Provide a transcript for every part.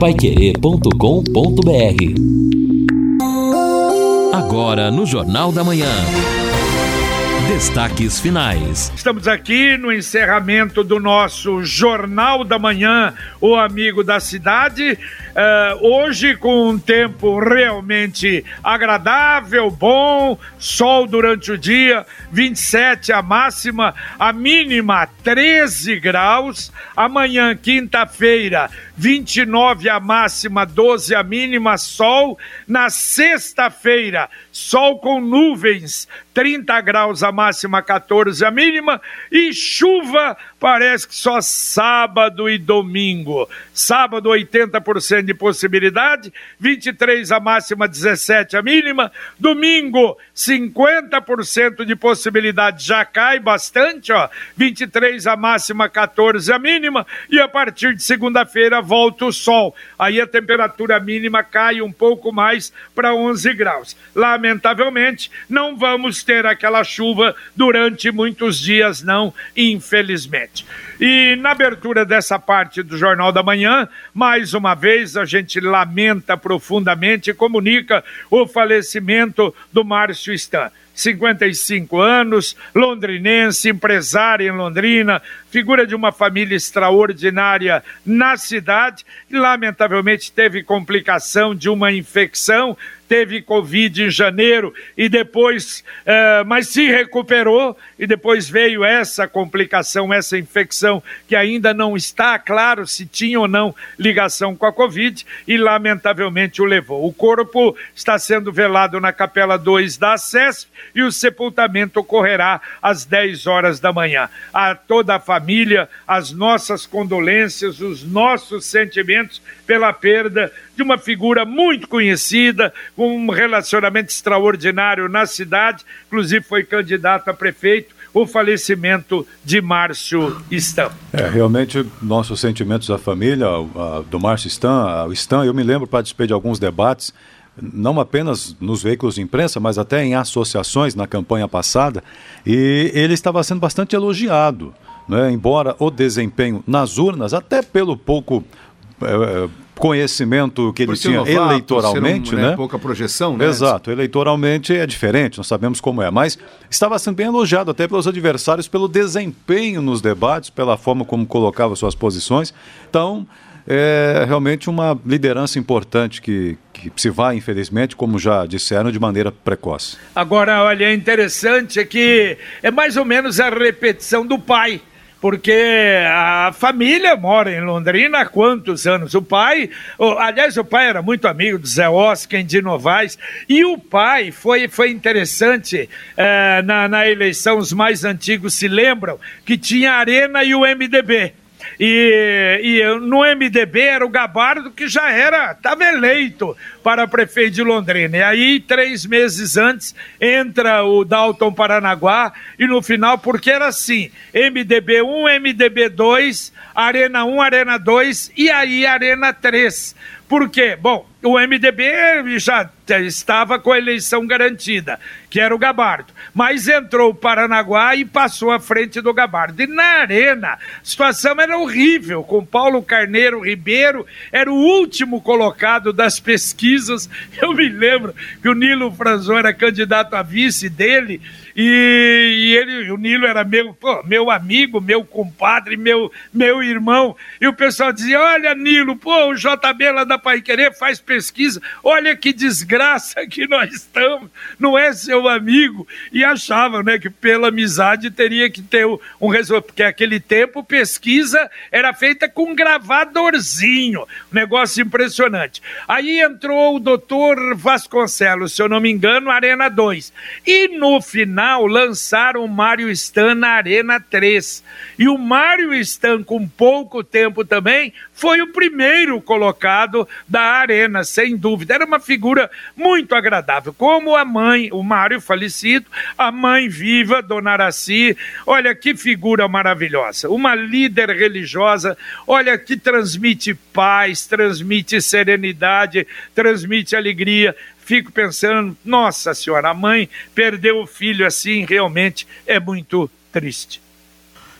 paiquerê.com.br Agora no Jornal da Manhã. Destaques finais. Estamos aqui no encerramento do nosso Jornal da Manhã, o Amigo da Cidade. Uh, hoje com um tempo realmente agradável, bom, sol durante o dia, 27 a máxima, a mínima 13 graus. Amanhã, quinta-feira, 29 a máxima, 12 a mínima, sol. Na sexta-feira, sol com nuvens, 30 graus a máxima, 14 a mínima, e chuva parece que só sábado e domingo. Sábado, 80% de possibilidade, 23 a máxima, 17 a mínima. Domingo, 50% de possibilidade, já cai bastante, ó. 23 a máxima, 14 a mínima. E a partir de segunda-feira volta o sol. Aí a temperatura mínima cai um pouco mais para 11 graus. Lamentavelmente, não vamos ter aquela chuva durante muitos dias, não, infelizmente. E na abertura dessa parte do Jornal da Manhã, mais uma vez a gente lamenta profundamente e comunica o falecimento do Márcio Stan. 55 anos, londrinense, empresário em Londrina, figura de uma família extraordinária na cidade e, lamentavelmente, teve complicação de uma infecção teve Covid em janeiro e depois, uh, mas se recuperou e depois veio essa complicação, essa infecção que ainda não está claro se tinha ou não ligação com a Covid e lamentavelmente o levou. O corpo está sendo velado na Capela 2 da SESP e o sepultamento ocorrerá às 10 horas da manhã. A toda a família, as nossas condolências, os nossos sentimentos pela perda de uma figura muito conhecida, com um relacionamento extraordinário na cidade, inclusive foi candidato a prefeito, o falecimento de Márcio Stan. É, realmente, nossos sentimentos da família, do Márcio Stan, o Stan, eu me lembro, participei de alguns debates, não apenas nos veículos de imprensa, mas até em associações na campanha passada, e ele estava sendo bastante elogiado. Né? Embora o desempenho nas urnas, até pelo pouco é, conhecimento que ele tinha novato, eleitoralmente, um, né? né? Pouca projeção, né? Exato, eleitoralmente é diferente, nós sabemos como é, mas estava sendo bem elogiado até pelos adversários pelo desempenho nos debates, pela forma como colocava suas posições. Então, é realmente uma liderança importante que, que se vai, infelizmente, como já disseram, de maneira precoce. Agora, olha, é interessante que é mais ou menos a repetição do pai porque a família mora em Londrina há quantos anos? O pai, aliás, o pai era muito amigo do Zé Oscar de Novaes, e o pai foi, foi interessante é, na, na eleição, os mais antigos se lembram, que tinha a Arena e o MDB. E, e no MDB era o Gabardo que já era, estava eleito para prefeito de Londrina. E aí, três meses antes, entra o Dalton Paranaguá e no final, porque era assim: MDB 1, MDB 2, Arena 1, Arena 2 e aí Arena 3. Por quê? Bom, o MDB já estava com a eleição garantida, que era o Gabardo. Mas entrou o Paranaguá e passou à frente do Gabardo. E na arena, a situação era horrível, com Paulo Carneiro Ribeiro, era o último colocado das pesquisas. Eu me lembro que o Nilo Franzon era candidato a vice dele, e, ele, o Nilo era meu, pô, meu amigo, meu compadre, meu, meu irmão. E o pessoal dizia: Olha, Nilo, pô, o JB lá da Pai Querer faz pesquisa, olha que desgraça que nós estamos, não é seu amigo. E achavam né, que pela amizade teria que ter um resultado, porque naquele tempo pesquisa era feita com um gravadorzinho, um negócio impressionante. Aí entrou o doutor Vasconcelos, se eu não me engano, Arena 2. E no final, lançaram o Mario Stan na Arena 3. E o Mario Stan, com pouco tempo também, foi o primeiro colocado da Arena, sem dúvida. Era uma figura muito agradável. Como a mãe, o Mário falecido, a mãe viva, Dona Araci. Olha que figura maravilhosa. Uma líder religiosa, olha que transmite paz, transmite serenidade, transmite alegria fico pensando, nossa senhora, a mãe perdeu o filho assim, realmente é muito triste.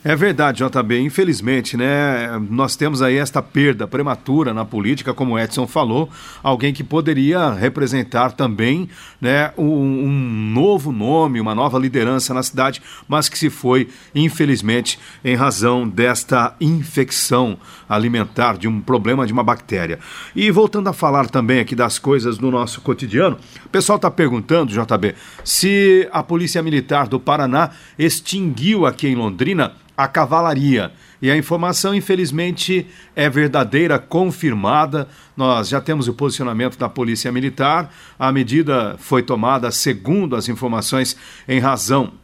É verdade, JB. Infelizmente, né, nós temos aí esta perda prematura na política, como o Edson falou, alguém que poderia representar também, né, um, um novo nome, uma nova liderança na cidade, mas que se foi, infelizmente, em razão desta infecção alimentar, de um problema de uma bactéria. E voltando a falar também aqui das coisas no nosso cotidiano, o pessoal está perguntando, JB, se a Polícia Militar do Paraná extinguiu aqui em Londrina a cavalaria. E a informação, infelizmente, é verdadeira, confirmada. Nós já temos o posicionamento da Polícia Militar. A medida foi tomada, segundo as informações, em razão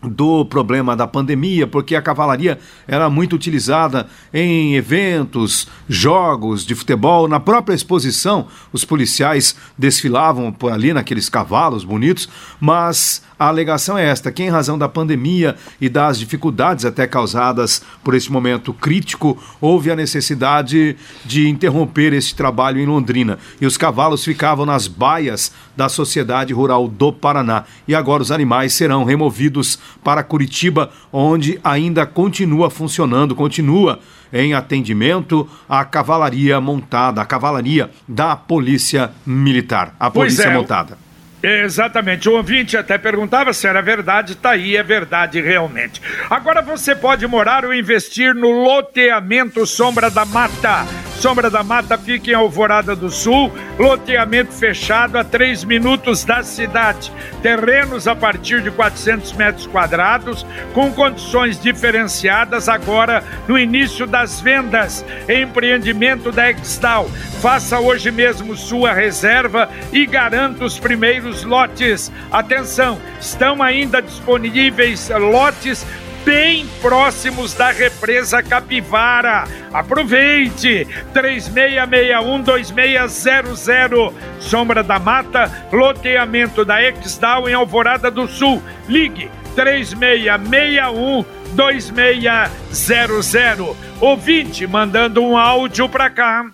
do problema da pandemia, porque a cavalaria era muito utilizada em eventos, jogos de futebol, na própria exposição, os policiais desfilavam por ali naqueles cavalos bonitos, mas a alegação é esta: que em razão da pandemia e das dificuldades até causadas por este momento crítico, houve a necessidade de interromper este trabalho em Londrina. E os cavalos ficavam nas baias da Sociedade Rural do Paraná. E agora os animais serão removidos para Curitiba, onde ainda continua funcionando, continua em atendimento a cavalaria montada, a cavalaria da Polícia Militar, a Polícia é, Montada. Exatamente. O ouvinte até perguntava se era verdade, tá aí, é verdade realmente. Agora você pode morar ou investir no loteamento Sombra da Mata. Sombra da Mata fica em Alvorada do Sul, loteamento fechado a 3 minutos da cidade. Terrenos a partir de 400 metros quadrados, com condições diferenciadas agora no início das vendas. Empreendimento da Extal. Faça hoje mesmo sua reserva e garanta os primeiros lotes. Atenção, estão ainda disponíveis lotes bem próximos da represa Capivara. Aproveite! 3661-2600. Sombra da Mata, loteamento da Exdal em Alvorada do Sul. Ligue 3661 2600. Ouvinte mandando um áudio para cá.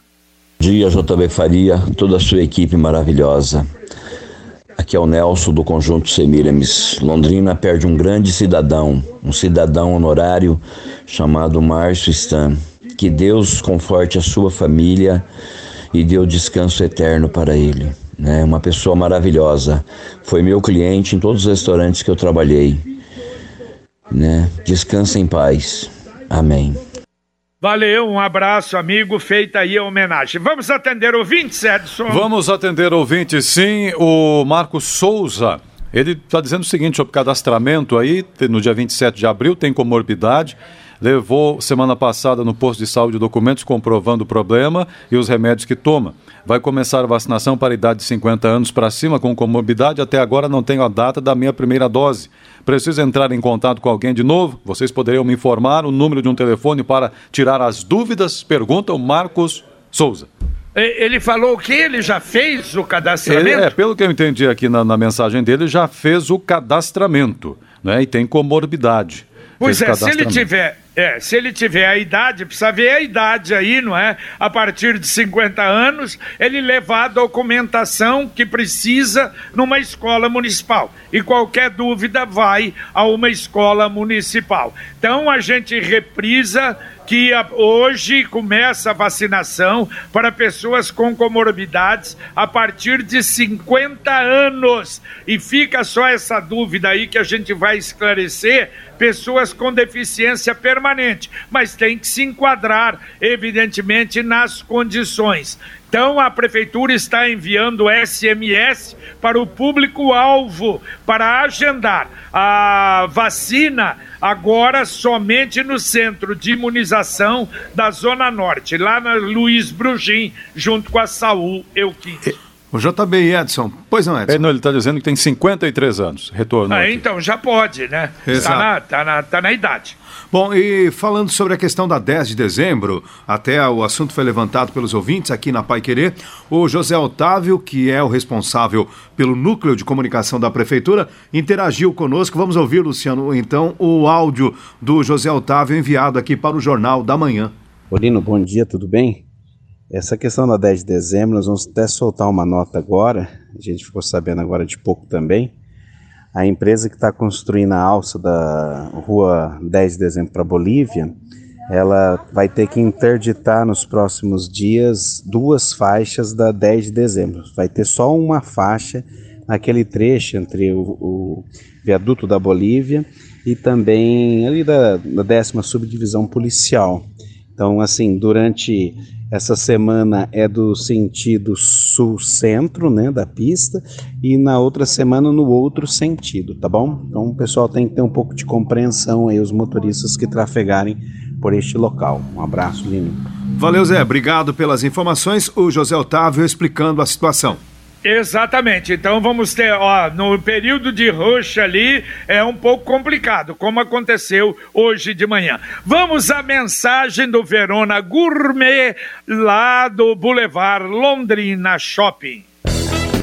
Dia JB Faria, toda a sua equipe maravilhosa. Aqui é o Nelson do Conjunto Semiramis. Londrina perde um grande cidadão, um cidadão honorário chamado Márcio Stan. Que Deus conforte a sua família e dê o descanso eterno para ele. Né? Uma pessoa maravilhosa. Foi meu cliente em todos os restaurantes que eu trabalhei. Né? Descansa em paz. Amém. Valeu, um abraço, amigo. Feita aí a homenagem. Vamos atender ouvintes, Edson? Vamos atender ouvintes, sim. O Marcos Souza. Ele está dizendo o seguinte sobre cadastramento aí, no dia 27 de abril, tem comorbidade. Levou semana passada no posto de saúde documentos comprovando o problema e os remédios que toma. Vai começar a vacinação para a idade de 50 anos para cima com comorbidade. Até agora não tenho a data da minha primeira dose. Preciso entrar em contato com alguém de novo? Vocês poderiam me informar o número de um telefone para tirar as dúvidas? Pergunta o Marcos Souza. Ele falou que ele já fez o cadastramento? Ele, é, pelo que eu entendi aqui na, na mensagem dele, já fez o cadastramento, né? E tem comorbidade. Pois é, se ele tiver é, se ele tiver a idade, precisa ver a idade aí, não é? A partir de 50 anos, ele levar a documentação que precisa numa escola municipal. E qualquer dúvida vai a uma escola municipal. Então a gente reprisa que hoje começa a vacinação para pessoas com comorbidades a partir de 50 anos. E fica só essa dúvida aí que a gente vai esclarecer: pessoas com deficiência permanente, mas tem que se enquadrar, evidentemente, nas condições. Então, a prefeitura está enviando SMS para o público-alvo para agendar a vacina agora somente no centro de imunização da Zona Norte, lá na Luiz Brugim, junto com a Saúl Euquinte. O JB Edson, pois não, Edson? É, não, ele está dizendo que tem 53 anos, retorno. Ah, então já pode, né? Está na, tá na, tá na idade. Bom, e falando sobre a questão da 10 de dezembro, até o assunto foi levantado pelos ouvintes aqui na Pai Querer, o José Otávio, que é o responsável pelo núcleo de comunicação da prefeitura, interagiu conosco. Vamos ouvir, Luciano, então, o áudio do José Otávio enviado aqui para o Jornal da Manhã. Olino, bom dia, tudo bem? Essa questão da 10 de dezembro, nós vamos até soltar uma nota agora, a gente ficou sabendo agora de pouco também, A empresa que está construindo a alça da rua 10 de dezembro para Bolívia, ela vai ter que interditar nos próximos dias duas faixas da 10 de dezembro. Vai ter só uma faixa naquele trecho entre o, o viaduto da Bolívia e também ali da, da décima subdivisão policial. Então, assim, durante essa semana é do sentido sul-centro, né, da pista, e na outra semana no outro sentido, tá bom? Então o pessoal tem que ter um pouco de compreensão aí, os motoristas que trafegarem por este local. Um abraço, Lino. Valeu, Zé. Obrigado pelas informações. O José Otávio explicando a situação. Exatamente. Então vamos ter, ó, no período de rush ali é um pouco complicado, como aconteceu hoje de manhã. Vamos à mensagem do Verona Gourmet lá do Boulevard Londrina Shopping.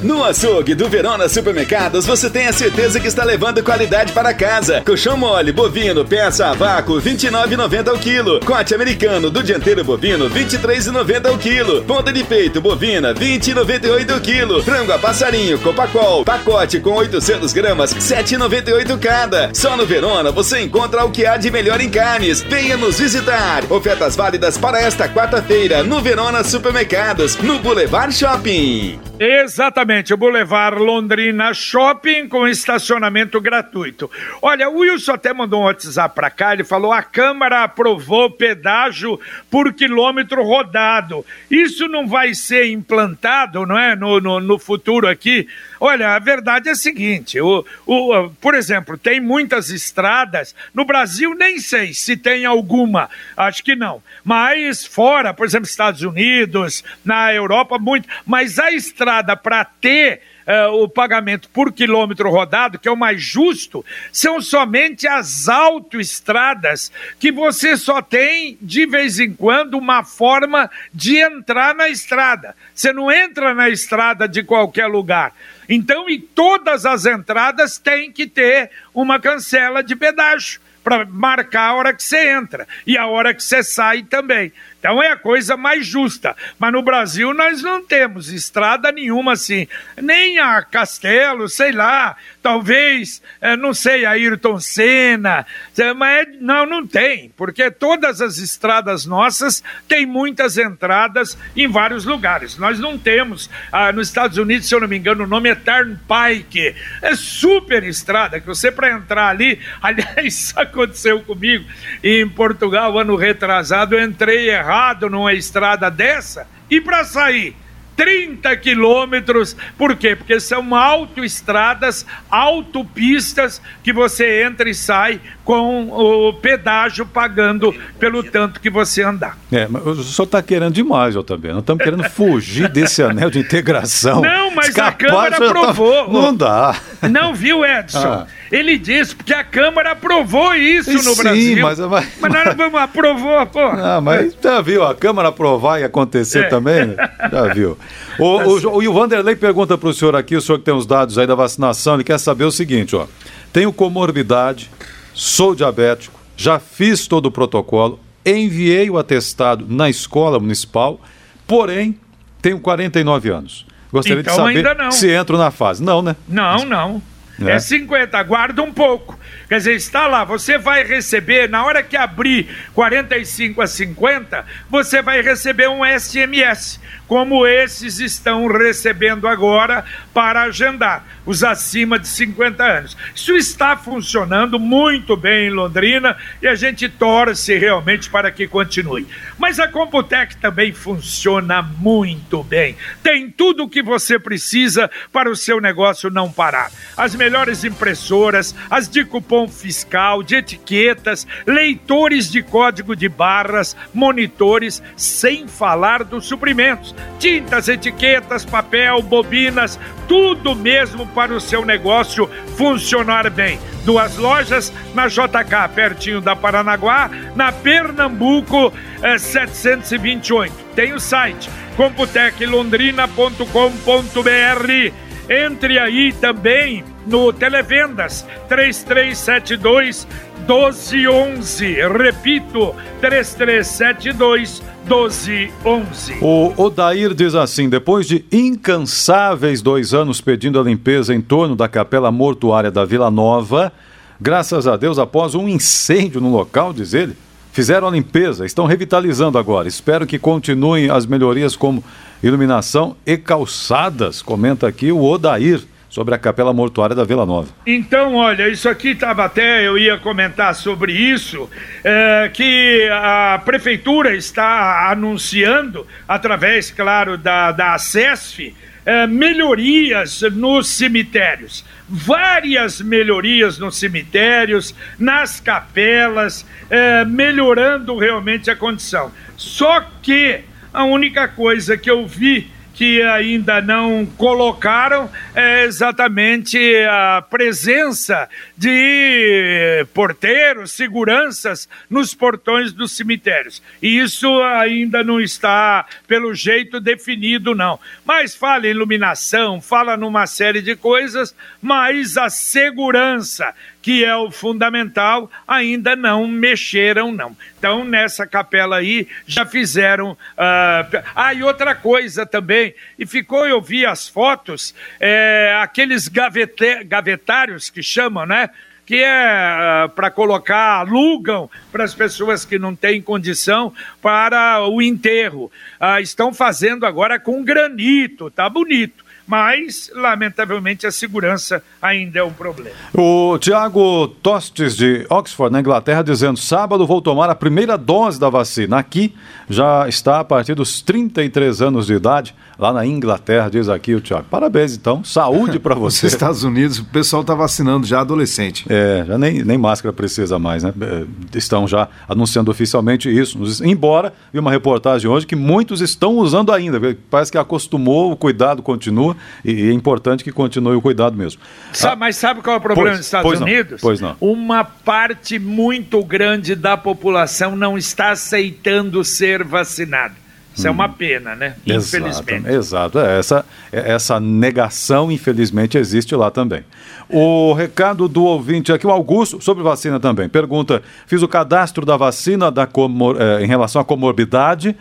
No açougue do Verona Supermercados você tem a certeza que está levando qualidade para casa. Colchão mole, bovino, peça a vácuo, 29,90 ao quilo. Corte americano do dianteiro bovino, 23,90 ao quilo. Ponta de peito bovina, 20,98 ao quilo. Frango a passarinho, copacol, pacote com 800 gramas, 7,98 cada. Só no Verona você encontra o que há de melhor em carnes. Venha nos visitar. Ofertas válidas para esta quarta-feira no Verona Supermercados, no Boulevard Shopping. Exatamente, o Boulevard Londrina Shopping com estacionamento gratuito. Olha, o Wilson até mandou um WhatsApp para cá, ele falou: a Câmara aprovou pedágio por quilômetro rodado. Isso não vai ser implantado, não é? No, no, no futuro aqui. Olha, a verdade é a seguinte: o, o, por exemplo, tem muitas estradas. No Brasil, nem sei se tem alguma, acho que não. Mas fora, por exemplo, Estados Unidos, na Europa, muito. Mas a estrada para ter uh, o pagamento por quilômetro rodado, que é o mais justo, são somente as autoestradas que você só tem de vez em quando uma forma de entrar na estrada. Você não entra na estrada de qualquer lugar. Então, em todas as entradas tem que ter uma cancela de pedágio para marcar a hora que você entra e a hora que você sai também. Então é a coisa mais justa. Mas no Brasil nós não temos estrada nenhuma assim. Nem a Castelo, sei lá, talvez, é, não sei, a Ayrton Senna, é, mas é, não, não tem, porque todas as estradas nossas têm muitas entradas em vários lugares. Nós não temos, ah, nos Estados Unidos, se eu não me engano, o nome é Turnpike. É super estrada, que você para entrar ali, aliás, isso aconteceu comigo em Portugal, ano retrasado, eu entrei errado errado numa estrada dessa e para sair 30 quilômetros, por quê? Porque são autoestradas, autopistas que você entra e sai com o pedágio pagando pelo tanto que você andar. É, mas o senhor está querendo demais, JB. Nós estamos querendo fugir desse anel de integração. Não, mas Escapar, a Câmara tá- aprovou. Tá... Não dá. Não viu, Edson? Ah. Ele disse, porque a Câmara aprovou isso no Sim, Brasil. Mas, mas, mas nós vamos, aprovou, pô. Ah, mas já viu, a Câmara aprovar e acontecer é. também? Né? Já viu. O, o, o, Vanderlei pergunta para o senhor aqui, o senhor que tem os dados aí da vacinação, ele quer saber o seguinte, ó. Tenho comorbidade, sou diabético, já fiz todo o protocolo, enviei o atestado na escola municipal, porém tenho 49 anos. Gostaria então, de saber se entro na fase. Não, né? Não, não. É. é 50, aguarda um pouco. Quer dizer, está lá, você vai receber, na hora que abrir 45 a 50, você vai receber um SMS como esses estão recebendo agora para agendar, os acima de 50 anos. Isso está funcionando muito bem em Londrina e a gente torce realmente para que continue. Mas a Computec também funciona muito bem. Tem tudo o que você precisa para o seu negócio não parar. As melhores impressoras, as de cupom fiscal, de etiquetas, leitores de código de barras, monitores, sem falar dos suprimentos tintas, etiquetas, papel, bobinas, tudo mesmo para o seu negócio funcionar bem. Duas lojas na JK, pertinho da Paranaguá, na Pernambuco é, 728. Tem o site computeclondrina.com.br. Entre aí também no Televendas 3372 1211. Repito, 3372 1211. O Odair diz assim: depois de incansáveis dois anos pedindo a limpeza em torno da capela mortuária da Vila Nova, graças a Deus, após um incêndio no local, diz ele, fizeram a limpeza, estão revitalizando agora. Espero que continuem as melhorias como iluminação e calçadas, comenta aqui o Odair sobre a capela mortuária da Vila Nova. Então, olha, isso aqui estava até, eu ia comentar sobre isso, é, que a prefeitura está anunciando, através, claro, da, da ACESF, é, melhorias nos cemitérios. Várias melhorias nos cemitérios, nas capelas, é, melhorando realmente a condição. Só que a única coisa que eu vi que ainda não colocaram é exatamente a presença de porteiros, seguranças nos portões dos cemitérios. E isso ainda não está, pelo jeito, definido, não. Mas fala em iluminação, fala numa série de coisas, mas a segurança que é o fundamental, ainda não mexeram, não. Então, nessa capela aí, já fizeram. Uh... Ah, e outra coisa também, e ficou, eu vi as fotos, é, aqueles gavete... gavetários que chamam, né? que é ah, para colocar, alugam para as pessoas que não têm condição para o enterro. Uh, estão fazendo agora com granito, tá bonito mas, lamentavelmente, a segurança ainda é um problema. O Tiago Tostes, de Oxford, na Inglaterra, dizendo: sábado vou tomar a primeira dose da vacina. Aqui já está a partir dos 33 anos de idade, lá na Inglaterra, diz aqui o Tiago. Parabéns, então. Saúde para você. Nos Estados Unidos, o pessoal está vacinando já adolescente. É, já nem, nem máscara precisa mais, né? É, estão já anunciando oficialmente isso. Embora, vi uma reportagem hoje que muitos estão usando ainda. Parece que acostumou, o cuidado continua e é importante que continue o cuidado mesmo. Sabe, ah, mas sabe qual é o problema pois, dos Estados pois Unidos? Não, pois não. Uma parte muito grande da população não está aceitando ser vacinada. Isso hum. é uma hum. pena, né? Infelizmente. Exato. É, essa, é, essa negação, infelizmente, existe lá também. O recado do ouvinte aqui, o Augusto, sobre vacina também. Pergunta: fiz o cadastro da vacina da comor, é, em relação à comorbidade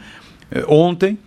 é, ontem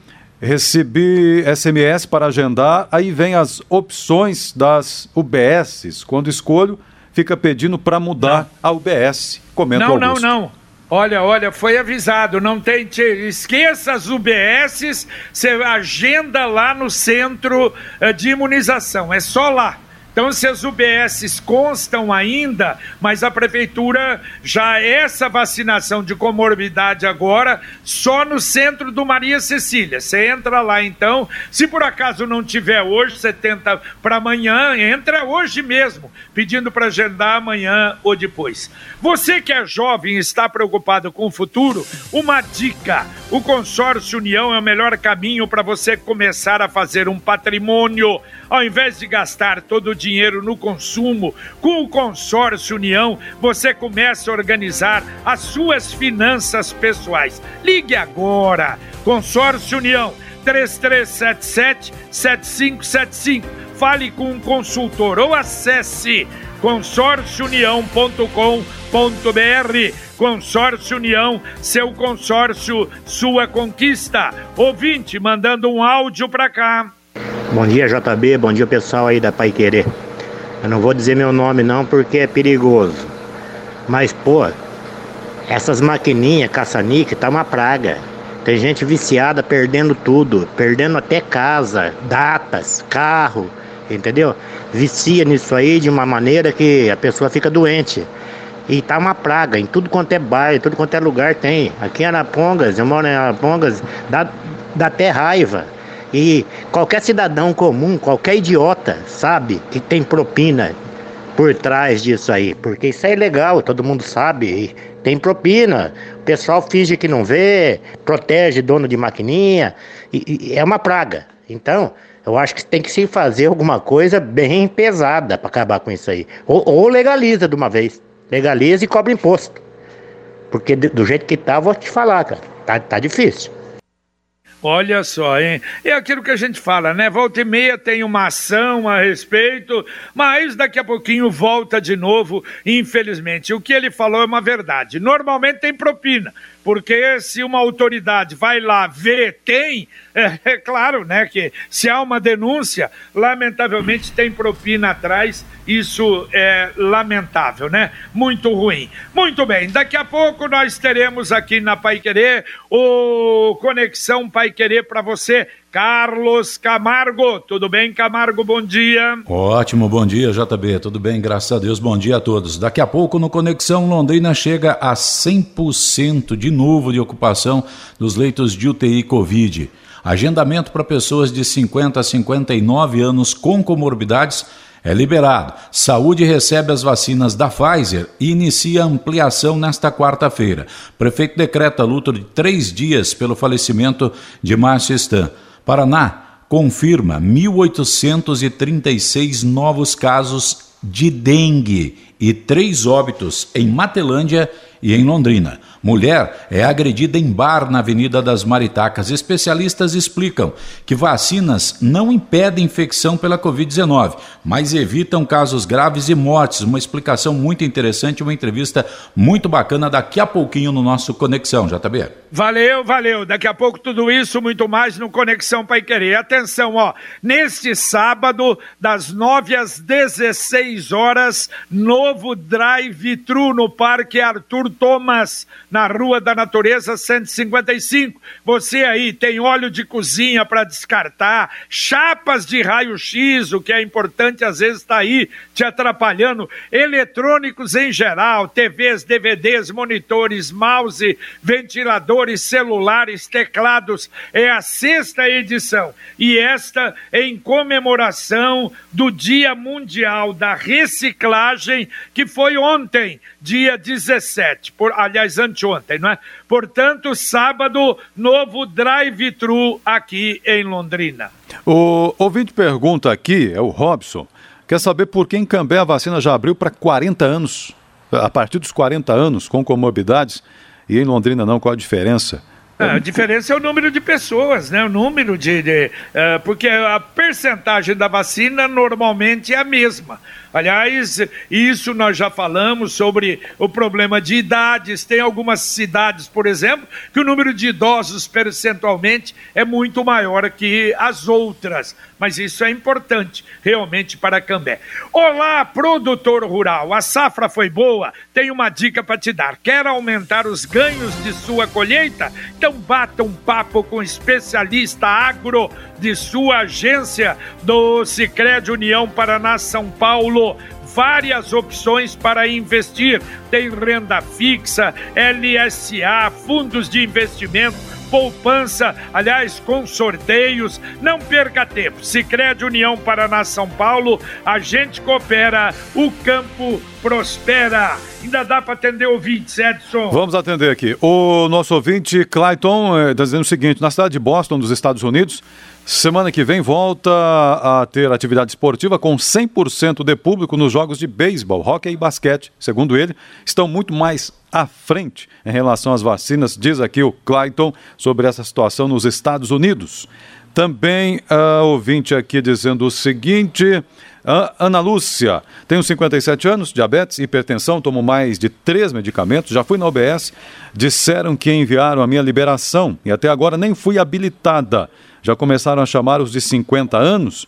Recebi SMS para agendar, aí vem as opções das UBSs. Quando escolho, fica pedindo para mudar não. a UBS. Comenta Não, Augusto. não, não. Olha, olha, foi avisado, não tem. Esqueça as UBSs, você agenda lá no centro eh, de imunização, é só lá. Então, se as UBSs constam ainda, mas a prefeitura já essa vacinação de comorbidade agora só no centro do Maria Cecília. Você entra lá então, se por acaso não tiver hoje, você tenta para amanhã, entra hoje mesmo, pedindo para agendar amanhã ou depois. Você que é jovem e está preocupado com o futuro, uma dica: o consórcio União é o melhor caminho para você começar a fazer um patrimônio. Ao invés de gastar todo o dinheiro no consumo, com o consórcio União, você começa a organizar as suas finanças pessoais. Ligue agora. Consórcio União 3377 7575. Fale com um consultor ou acesse consórciounião.com.br. Consórcio União, seu consórcio, sua conquista. Ouvinte mandando um áudio para cá. Bom dia, JB. Bom dia, pessoal aí da Pai Querer. Eu não vou dizer meu nome não porque é perigoso. Mas, pô, essas maquininhas caça-nique tá uma praga. Tem gente viciada perdendo tudo, perdendo até casa, datas, carro, entendeu? Vicia nisso aí de uma maneira que a pessoa fica doente. E tá uma praga, em tudo quanto é bairro, tudo quanto é lugar tem. Aqui em Arapongas, eu moro em Arapongas, dá, dá até raiva. E qualquer cidadão comum, qualquer idiota, sabe que tem propina por trás disso aí, porque isso é ilegal, todo mundo sabe. tem propina, o pessoal finge que não vê, protege dono de maquininha, e, e é uma praga. Então, eu acho que tem que se fazer alguma coisa bem pesada para acabar com isso aí. Ou, ou, legaliza de uma vez. Legaliza e cobra imposto. Porque do jeito que tá, vou te falar, cara. Tá, tá difícil. Olha só, hein? É aquilo que a gente fala, né? Volta e meia tem uma ação a respeito, mas daqui a pouquinho volta de novo, infelizmente. O que ele falou é uma verdade. Normalmente tem propina. Porque se uma autoridade vai lá ver, tem, é, é claro, né, que se há uma denúncia, lamentavelmente tem propina atrás, isso é lamentável, né? Muito ruim. Muito bem, daqui a pouco nós teremos aqui na Pai Querer o Conexão Pai Querer para você Carlos Camargo. Tudo bem, Camargo? Bom dia. Ótimo, bom dia, JB. Tudo bem, graças a Deus. Bom dia a todos. Daqui a pouco no Conexão Londrina chega a 100% de novo de ocupação dos leitos de UTI Covid. Agendamento para pessoas de 50 a 59 anos com comorbidades é liberado. Saúde recebe as vacinas da Pfizer e inicia ampliação nesta quarta-feira. Prefeito decreta luto de três dias pelo falecimento de Márcio Stan. Paraná confirma 1.836 novos casos de dengue e três óbitos em Matelândia e em Londrina. Mulher é agredida em bar na Avenida das Maritacas. Especialistas explicam que vacinas não impedem infecção pela Covid-19, mas evitam casos graves e mortes. Uma explicação muito interessante, uma entrevista muito bacana daqui a pouquinho no nosso Conexão, JB. Valeu, valeu. Daqui a pouco tudo isso, muito mais no Conexão Pai Querer. Atenção, ó. Neste sábado, das 9 às 16 horas, novo drive-thru no Parque Arthur Thomas na Rua da Natureza 155. Você aí tem óleo de cozinha para descartar, chapas de raio-x, o que é importante às vezes está aí te atrapalhando, eletrônicos em geral, TVs, DVDs, monitores, mouse, ventiladores, celulares, teclados. É a sexta edição e esta em comemoração do Dia Mundial da Reciclagem, que foi ontem, dia 17, por aliás anteontem, não é? Portanto, sábado, novo drive-thru aqui em Londrina. O ouvinte pergunta aqui, é o Robson, quer saber por que em Cambé a vacina já abriu para 40 anos, a partir dos 40 anos, com comorbidades, e em Londrina não, qual a diferença? É, a diferença é o número de pessoas, né? O número de. de uh, porque a percentagem da vacina normalmente é a mesma. Aliás, isso nós já falamos sobre o problema de idades. Tem algumas cidades, por exemplo, que o número de idosos percentualmente é muito maior que as outras. Mas isso é importante realmente para Cambé. Olá, produtor rural. A safra foi boa? Tenho uma dica para te dar. Quer aumentar os ganhos de sua colheita? Então bata um papo com especialista agro de sua agência do Sicredi União Paraná São Paulo várias opções para investir. Tem renda fixa, LSA, fundos de investimento, poupança, aliás, com sorteios. Não perca tempo. Sicredi União Paraná São Paulo, a gente coopera, o campo prospera. Ainda dá para atender ouvintes, Edson? Vamos atender aqui. O nosso ouvinte, Clayton, está eh, dizendo o seguinte: na cidade de Boston, dos Estados Unidos, Semana que vem volta a ter atividade esportiva com 100% de público nos jogos de beisebol, hóquei e basquete. Segundo ele, estão muito mais à frente em relação às vacinas, diz aqui o Clayton sobre essa situação nos Estados Unidos. Também uh, ouvinte aqui dizendo o seguinte. Ana Lúcia, tenho 57 anos, diabetes, hipertensão, tomo mais de três medicamentos, já fui na OBS, disseram que enviaram a minha liberação e até agora nem fui habilitada já começaram a chamar os de 50 anos.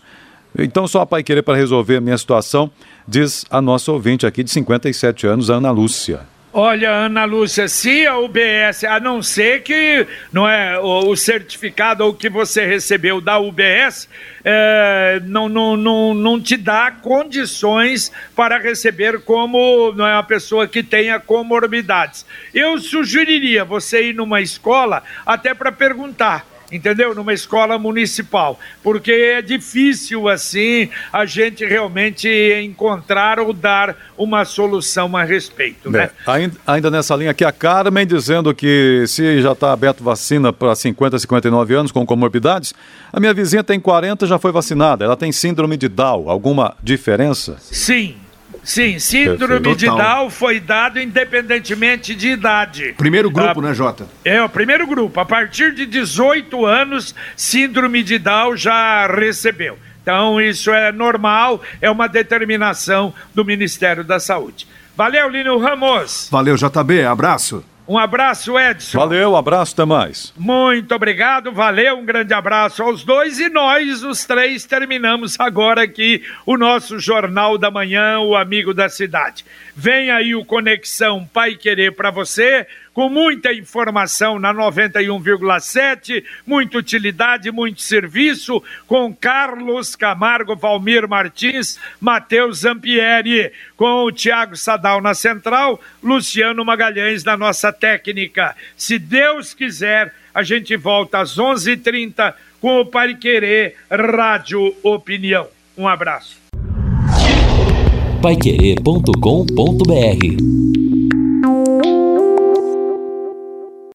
Então, só a Pai Querer para resolver a minha situação, diz a nossa ouvinte aqui de 57 anos, Ana Lúcia. Olha, Ana Lúcia, se a UBS, a não ser que não é o, o certificado ou que você recebeu da UBS, é, não, não, não, não te dá condições para receber como não é uma pessoa que tenha comorbidades. Eu sugeriria você ir numa escola até para perguntar entendeu? Numa escola municipal, porque é difícil assim a gente realmente encontrar ou dar uma solução a respeito. Né? ainda, ainda nessa linha aqui, a Carmen dizendo que se já está aberto vacina para 50 a 59 anos com comorbidades, a minha vizinha tem 40 já foi vacinada, ela tem síndrome de Down, alguma diferença? Sim, Sim, síndrome de Down foi dado independentemente de idade. Primeiro grupo, ah, né, Jota? É, o primeiro grupo. A partir de 18 anos, síndrome de Down já recebeu. Então, isso é normal, é uma determinação do Ministério da Saúde. Valeu, Lino Ramos. Valeu, JB. Abraço. Um abraço, Edson. Valeu, um abraço, até mais. Muito obrigado, valeu, um grande abraço aos dois e nós, os três, terminamos agora aqui o nosso Jornal da Manhã, o Amigo da Cidade. Vem aí o Conexão Pai Querer para você, com muita informação na 91,7, muita utilidade, muito serviço, com Carlos Camargo, Valmir Martins, Matheus Zampieri, com o Tiago Sadal na central, Luciano Magalhães na nossa técnica. Se Deus quiser, a gente volta às 11:30 h 30 com o Pai Querer Rádio Opinião. Um abraço. Paiquerê.com.br